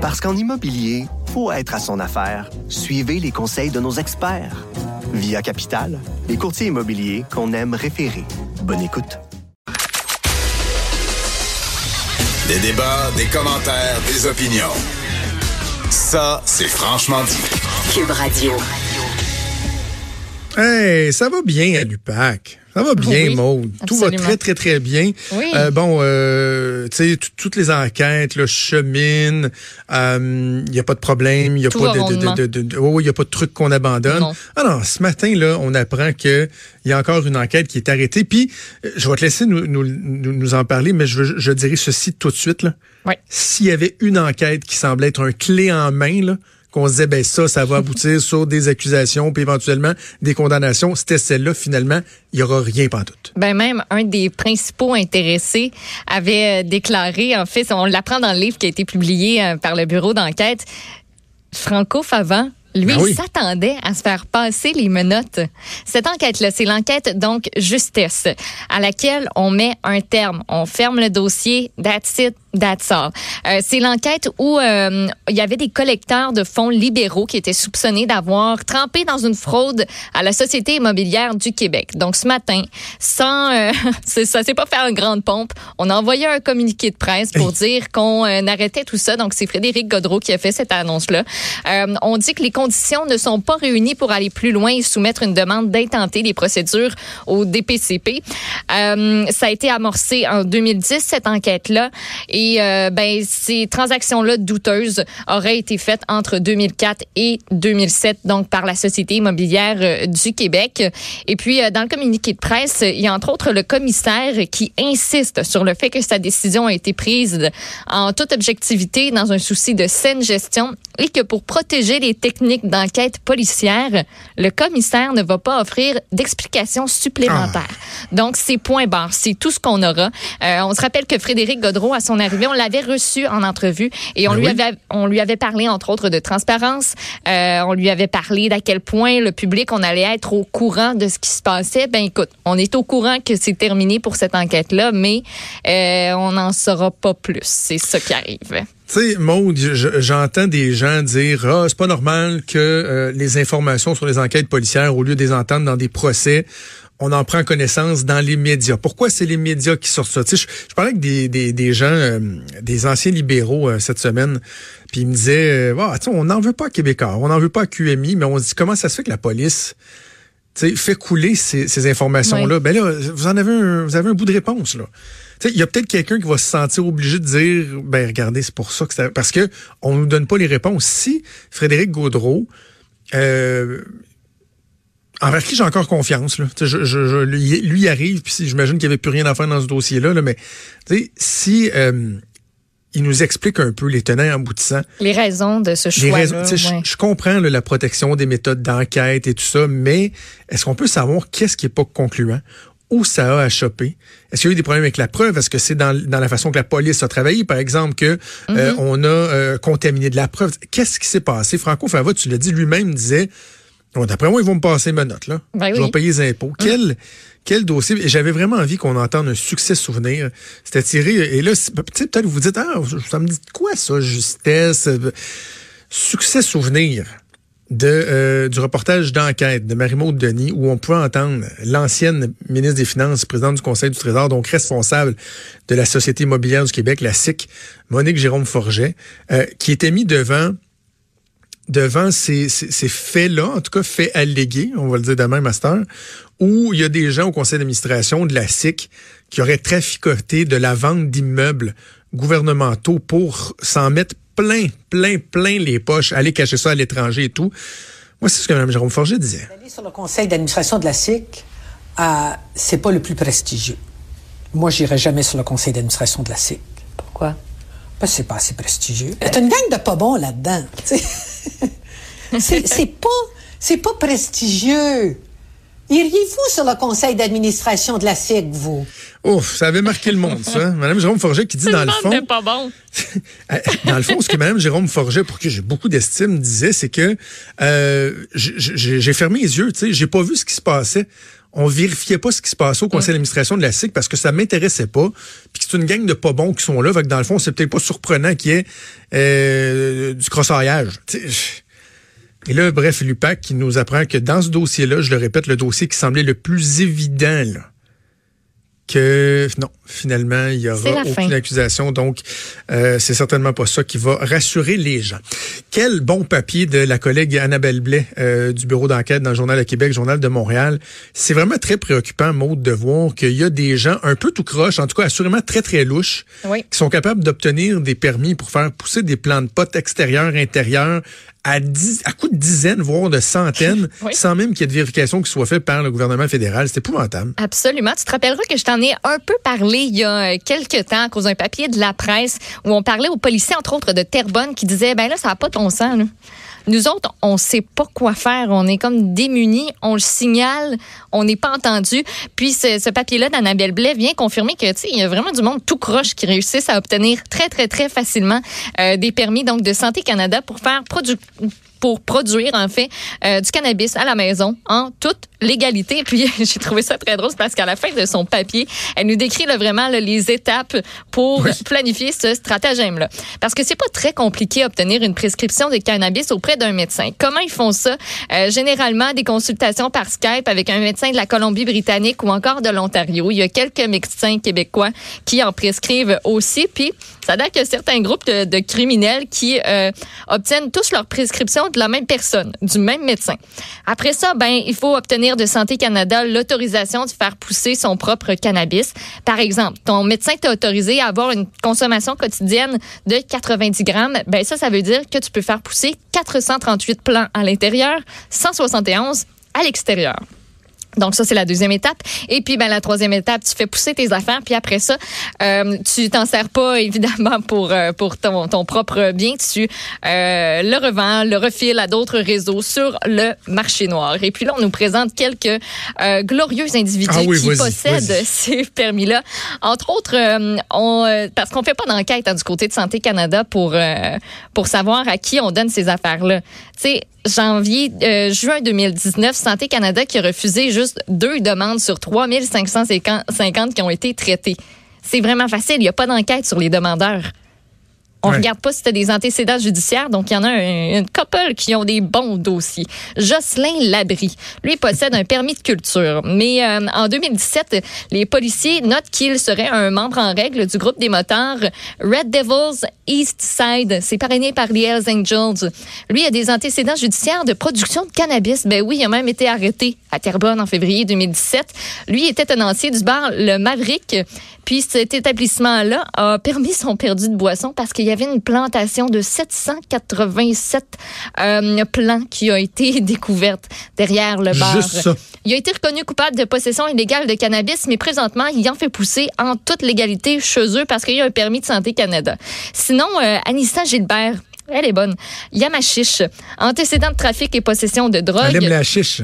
Parce qu'en immobilier, faut être à son affaire. Suivez les conseils de nos experts. Via Capital, les courtiers immobiliers qu'on aime référer. Bonne écoute. Des débats, des commentaires, des opinions. Ça, c'est franchement dit. Cube Radio. Hey, ça va bien à l'UPAC. Ça va bien, Oui, Maude. Tout va très, très, très bien. Oui. Euh, bon, euh, tu sais, toutes les enquêtes là, cheminent. Il n'y a pas de problème. Il n'y a, Tout pas va de, de, rondement. de, de- de- oh, y a pas de truc qu'on abandonne. Non. Ah non, ce matin, là, on apprend qu'il y a encore une enquête qui est arrêtée. Puis, euh, je vais te laisser nous, nous, nous, nous en parler, mais je, je dirais ceci tout de suite. Oui. S'il y avait une enquête qui semblait être un clé en main, là, qu'on se disait, ben ça, ça va aboutir sur des accusations, puis éventuellement des condamnations, c'était celle-là, finalement, il y aura rien pantoute. Ben même un des principaux intéressés avait euh, déclaré, en fait, on l'apprend dans le livre qui a été publié euh, par le bureau d'enquête, Franco Favant. Lui, Ben oui. s'attendait à se faire passer les menottes. Cette enquête-là, c'est l'enquête donc justesse, à laquelle on met un terme. On ferme le dossier, that's it, that's all. Euh, c'est l'enquête où euh, il y avait des collecteurs de fonds libéraux qui étaient soupçonnés d'avoir trempé dans une fraude à la Société immobilière du Québec. Donc ce matin, sans, euh, ça s'est pas fait en grande pompe, on a envoyé un communiqué de presse pour dire qu'on euh, arrêtait tout ça. Donc c'est Frédéric Godreau qui a fait cette annonce-là. On dit que les conditions ne sont pas réunies pour aller plus loin et soumettre une demande d'intenter les procédures au DPCP. Ça a été amorcé en 2010 cette enquête-là et euh, ben ces transactions-là douteuses auraient été faites entre 2004 et 2007 donc par la Société immobilière euh, du Québec. Et puis euh, dans le communiqué de presse, il y a entre autres le commissaire qui insiste sur le fait que sa décision a été prise en toute objectivité dans un souci de saine gestion et que pour protéger les techniques d'enquête policière, le commissaire ne va pas offrir d'explications supplémentaires. Donc, c'est point barre. C'est tout ce qu'on aura. Euh, on se rappelle que Frédéric Godreau, à son arrivée, on l'avait reçu en entrevue et on, Ben lui, oui. avait, on lui avait parlé, entre autres, de transparence. Euh, on lui avait parlé d'à quel point le public, on allait être au courant de ce qui se passait. Ben, écoute, on est au courant que c'est terminé pour cette enquête-là, mais euh, on n'en saura pas plus. C'est ça qui arrive. Tu sais, Maud, je- j'entends des gens dire Ah, c'est pas normal que euh, les informations sur les enquêtes policières, au lieu de les entendre dans des procès, on en prend connaissance dans les médias. Pourquoi c'est les médias qui sortent ça? Tu sais, je, je parlais avec des, des, des gens, euh, des anciens libéraux euh, cette semaine, puis ils me disaient Ah, tu sais, on n'en veut pas à Québécois, on n'en veut pas à QMI, mais on se dit comment ça se fait que la police tu sais, fait couler ces, ces informations-là? Ben là, vous en avez un, vous avez un bout de réponse, là. Tu sais, Il y a peut-être quelqu'un qui va se sentir obligé de dire, ben regardez, c'est pour ça que ça... Parce que on nous donne pas les réponses. Si Frédéric Gaudreau, euh, envers qui j'ai encore confiance, là. Je, je, je- lui, lui arrive, puis j'imagine qu'il n'y avait plus rien à faire dans ce dossier-là, là, mais tu sais, si euh, il nous explique un peu les tenants et aboutissants, Les raisons de ce les choix-là. raisons, tu sais, je- ouais. je, comprends là, la protection des méthodes d'enquête et tout ça, mais est-ce qu'on peut savoir qu'est-ce qui est pas concluant? Où ça a à choper? Est-ce qu'il y a eu des problèmes avec la preuve? Est-ce que c'est dans, dans la façon que la police a travaillé, par exemple, que euh, on a euh, contaminé de la preuve? Qu'est-ce qui s'est passé? Franco Fava, tu l'as dit lui-même, disait Bon, D'après moi, ils vont me passer ma note, là. Ben je vais payer les impôts. Quel, quel dossier? J'avais vraiment envie qu'on entende un succès souvenir. C'était tiré. Et là, peut-être vous dites, ah, ça me dit quoi, ça, justesse? Succès souvenir de, euh, du reportage d'enquête de Marie-Maude Denis où on pouvait entendre l'ancienne ministre des Finances, présidente du Conseil du Trésor, donc responsable de la Société immobilière du Québec, la SIC, Monique Jérôme Forget, euh, qui était mis devant devant ces, ces, ces faits-là, en tout cas faits allégués, on va le dire demain, master, où il y a des gens au conseil d'administration de la SIC qui auraient traficoté de la vente d'immeubles gouvernementaux pour s'en mettre plein, plein, plein les poches, aller cacher ça à l'étranger et tout. Moi, c'est ce que Mme Jérôme Forget disait. Aller sur le conseil d'administration de la SIC, euh, c'est pas le plus prestigieux. Moi, j'irai jamais sur le conseil d'administration de la SIC. Pourquoi? Parce que c'est pas assez prestigieux. A une gang de pas bons là-dedans. tu sais. C'est pas, c'est pas prestigieux. Iriez-vous sur le conseil d'administration de la SIC, vous? Ouf, ça avait marqué le monde, ça. Mme Jérôme Forget qui dit dans le fond... pas bon. dans le fond, ce que Mme Jérôme Forget, pour qui j'ai beaucoup d'estime, disait, c'est que euh, j'ai fermé les yeux, tu sais, j'ai pas vu ce qui se passait. On vérifiait pas ce qui se passait au conseil Mm. d'administration de la SIC parce que ça m'intéressait pas. Puis que c'est une gang de pas bons qui sont là. Fait que dans le fond, c'est peut-être pas surprenant qu'il y ait euh, du crossaillage. Et là, bref, l'UPAC qui nous apprend que dans ce dossier-là, je le répète, le dossier qui semblait le plus évident, là, que non, finalement, il y aura aucune fin. accusation. Donc, euh, c'est certainement pas ça qui va rassurer les gens. Quel bon papier de la collègue Annabelle Blais euh, du bureau d'enquête dans le Journal de Québec, Journal de Montréal. C'est vraiment très préoccupant, Maude, de voir qu'il y a des gens un peu tout croche, en tout cas assurément très, très louches, Oui. qui sont capables d'obtenir des permis pour faire pousser des plants de potes extérieurs, intérieurs, à, dix, à coup de dizaines, voire de centaines, Oui. sans même qu'il y ait de vérification qui soit faite par le gouvernement fédéral. C'est épouvantable. Absolument. Tu te rappelleras que je t'en ai un peu parlé il y a euh, quelques temps à cause d'un papier de la presse où on parlait aux policiers, entre autres de Terrebonne, qui disaient, ben là, ça n'a pas ton sang. là. Nous autres, on sait pas quoi faire. On est comme démunis. On le signale. On n'est pas entendu. Puis ce, papier-là d'Annabelle Blais vient confirmer que, il y a vraiment du monde tout croche qui réussissent à obtenir très, très, très facilement euh, des permis donc de Santé Canada pour faire produ pour produire en fait euh, du cannabis à la maison en toute légalité. Puis j'ai trouvé ça très drôle parce qu'à la fin de son papier, elle nous décrit là, vraiment là, les étapes pour Oui. planifier ce stratagème-là. Parce que c'est pas très compliqué obtenir une prescription de cannabis auprès d'un médecin. Comment ils font ça? Euh, Généralement des consultations par Skype avec un médecin de la Colombie-Britannique ou encore de l'Ontario. Il y a quelques médecins québécois qui en prescrivent aussi. Puis ça date que certains groupes de, de criminels qui euh, obtiennent tous leur prescription de la même personne, du même médecin. Après ça, ben il faut obtenir de Santé Canada l'autorisation de faire pousser son propre cannabis. Par exemple, ton médecin t'a autorisé à avoir une consommation quotidienne de 90 grammes. Ben ça, ça veut dire que tu peux faire pousser 438 plants à l'intérieur, 171 à l'extérieur. Donc ça c'est la deuxième étape. Et puis ben la troisième étape tu fais pousser tes affaires puis après ça euh, tu t'en sers pas évidemment pour euh, pour ton, ton propre bien. Tu euh, le revends le refiles à d'autres réseaux sur le marché noir. Et puis là on nous présente quelques euh, glorieux individus Ah oui, qui possèdent ces permis là entre autres on parce qu'on fait pas d'enquête hein, du côté de Santé Canada pour pour savoir à qui on donne ces affaires là tu sais janvier, juin 2019, Santé Canada qui a refusé juste deux demandes sur 3550 qui ont été traitées. C'est vraiment facile. Il n'y a pas d'enquête sur les demandeurs. On Ouais. regarde pas si tu as des antécédents judiciaires, donc il y en a un- une couple qui ont des bons dossiers. Jocelyn Labrie, lui possède un permis de culture, mais euh, en 2017, les policiers notent qu'il serait un membre en règle du groupe des motards Red Devils East Side. C'est parrainé par les Hells Angels. Lui a des antécédents judiciaires de production de cannabis. Ben oui, il a même été arrêté à Terrebonne en février 2017. Lui était tenancier du bar Le Maverick. Puis cet établissement-là a permis son perdu de boisson parce qu'il y avait une plantation de 787 euh, plants qui a été découverte derrière le bar. Juste ça. Il a été reconnu coupable de possession illégale de cannabis, mais présentement, il en fait pousser en toute légalité chez eux parce qu'il y a un permis de Santé Canada. Sinon, euh, Anissa Gilbert, elle est bonne. Yamachiche, antécédent de trafic et possession de drogue. Elle aime la chiche.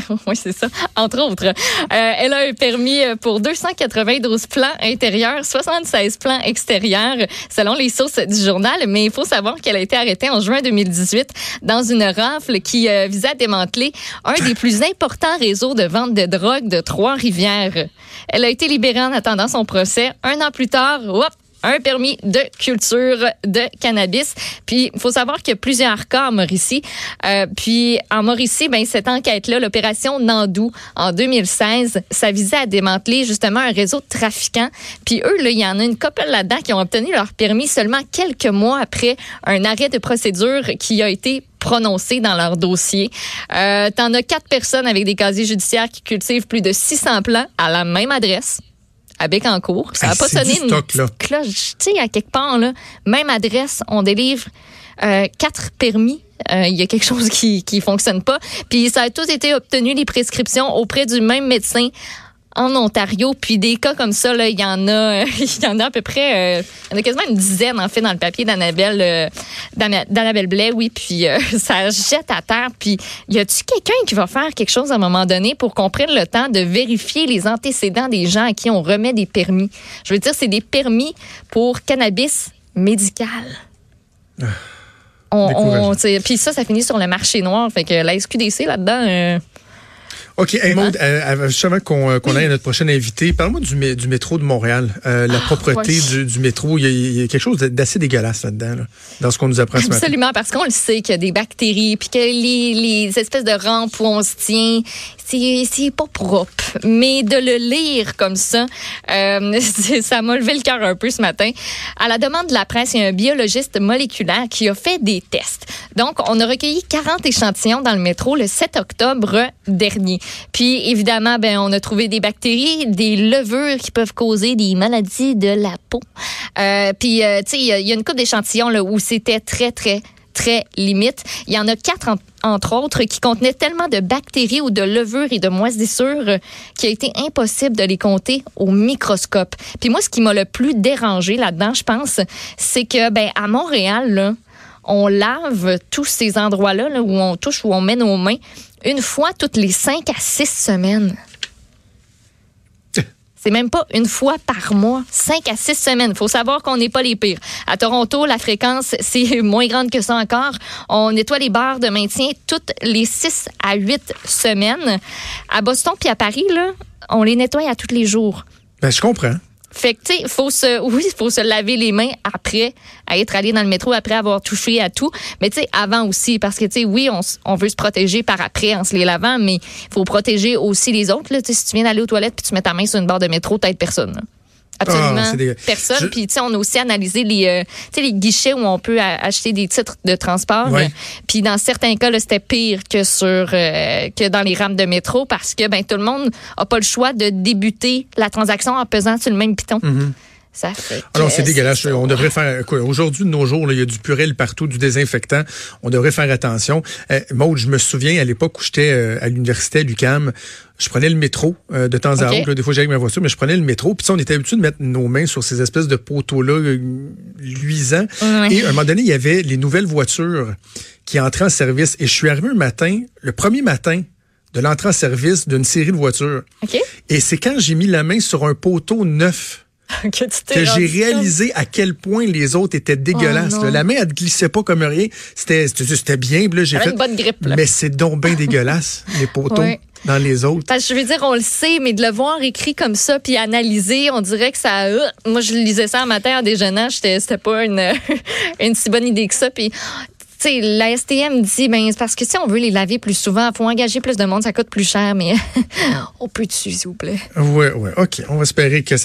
oui, c'est ça. Entre autres, Euh, elle a un permis pour 292 plans intérieurs, 76 plans extérieurs, selon les sources du journal. Mais il faut savoir qu'elle a été arrêtée en juin 2018 dans une rafle qui euh, visait à démanteler un des plus importants réseaux de vente de drogue de Trois-Rivières. Elle a été libérée en attendant son procès. Un an plus tard, hop, un permis de culture de cannabis. Puis, il faut savoir qu'il y a plusieurs cas en Mauricie. Euh, puis, en Mauricie, ben, cette enquête-là, l'opération Nandou, en 2016, ça visait à démanteler justement un réseau de trafiquants. Puis, eux, il y en a une couple là-dedans qui ont obtenu leur permis seulement quelques mois après un arrêt de procédure qui a été prononcé dans leur dossier. Euh, T'en as quatre personnes avec des casiers judiciaires qui cultivent plus de 600 plants à la même adresse à Bécancour. Ça n'a pas sonné une stock, là. cloche. Tu sais, à quelque part, là, même adresse, on délivre euh, quatre permis. Euh, Il y a quelque chose qui qui fonctionne pas. Puis ça a tous été obtenu, les prescriptions, auprès du même médecin en Ontario. Puis des cas comme ça, là, il y en a, il y en a à peu près, euh, il y en a quasiment une dizaine en fait dans le papier d'Annabelle, euh, d'Anna- d'Annabelle Blais, oui. Puis euh, ça jette à terre. Puis y a-tu quelqu'un qui va faire quelque chose à un moment donné pour qu'on prenne le temps de vérifier les antécédents des gens à qui on remet des permis? Je veux dire, c'est des permis pour cannabis médical. On, on, puis ça, ça finit sur le marché noir. Fait que la SQDC là-dedans. euh, OK. Hey, Maud, euh, juste avant qu'on euh, aille à notre prochain invité, parle-moi du, mé- du métro de Montréal. Euh, la Ah, propreté ouais. du, du métro. Il y, a, il y a quelque chose d'assez dégueulasse là-dedans, là, dans ce qu'on nous apprend ce matin. Absolument, parce qu'on le sait qu'il y a des bactéries, puis que les, les espèces de rampes où on se tient, c'est pas propre. Mais de le lire comme ça, euh, ça m'a levé le cœur un peu ce matin. À la demande de la presse, il y a un biologiste moléculaire qui a fait des tests. Donc, on a recueilli 40 échantillons dans le métro le 7 octobre dernier. Puis, évidemment, ben, on a trouvé des bactéries, des levures qui peuvent causer des maladies de la peau. Euh, puis, euh, tu sais, il y, a- une coupe d'échantillons où c'était très, très très. Il y en a quatre, en- entre autres, qui contenaient tellement de bactéries ou de levures et de moisissures euh, qu'il a été impossible de les compter au microscope. Puis moi, ce qui m'a le plus dérangé là-dedans, je pense, c'est que, ben, à Montréal, là, on lave tous ces endroits-là là, où on touche, où on met nos mains, une fois toutes les cinq à six semaines. C'est même pas une fois par mois, cinq à six semaines. Il faut savoir qu'on n'est pas les pires. À Toronto, la fréquence, c'est moins grande que ça encore. On nettoie les barres de maintien toutes les six à huit semaines. À Boston puis à Paris, là, on les nettoie à tous les jours. Ben, je comprends. Fait que, tu sais, faut se, oui, faut se laver les mains après à être allé dans le métro, après avoir touché à tout. Mais, tu sais, avant aussi, parce que, tu sais, oui, on, veut se protéger par après en se les lavant, mais il faut protéger aussi les autres. Là. Si tu viens d'aller aux toilettes puis tu mets ta main sur une barre de métro, t'aides personne. Absolument Ah, personne. Je- Puis, tu sais, on a aussi analysé les, euh, tu sais, les guichets où on peut acheter des titres de transport. Ouais. Puis, dans certains cas, c'était pire que sur euh, que dans les rames de métro parce que ben tout le monde a pas le choix de débuter la transaction en pesant sur le même piton. Ça fait. Alors, c'est dégueulasse. On devrait faire. quoi, Aujourd'hui, de nos jours, il y a du purel partout, du désinfectant. On devrait faire attention. Euh, Maud, je me souviens à l'époque où j'étais euh, à l'université à l'UCAM, je prenais le métro euh, de temps à autre. là. des fois, j'allais avec ma voiture, mais je prenais le métro. Puis on était habitué de mettre nos mains sur ces espèces de poteaux-là euh, luisants. Et à un moment donné, il y avait les nouvelles voitures qui entraient en service. Et je suis arrivé un matin, le premier matin de l'entrée en service d'une série de voitures. Et c'est quand j'ai mis la main sur un poteau neuf que j'ai réalisé à quel point les autres étaient dégueulasses. Oh là. la main, elle ne glissait pas comme rien. C'était, bien. là, j'ai fait. une bonne grippe, là. Mais c'est donc bien dégueulasse, les poteaux Ouais. dans les autres. Parce que je veux dire, on le sait, mais de le voir écrit comme ça puis analysé, on dirait que ça. euh, moi, je lisais ça un matin en déjeunant, c'était pas une, une si bonne idée que ça. Puis, tu sais, la STM dit, ben, c'est parce que si on veut les laver plus souvent, il faut engager plus de monde, ça coûte plus cher, mais on peut dessus, s'il vous plaît? Ouais, ouais. OK. On va espérer que ça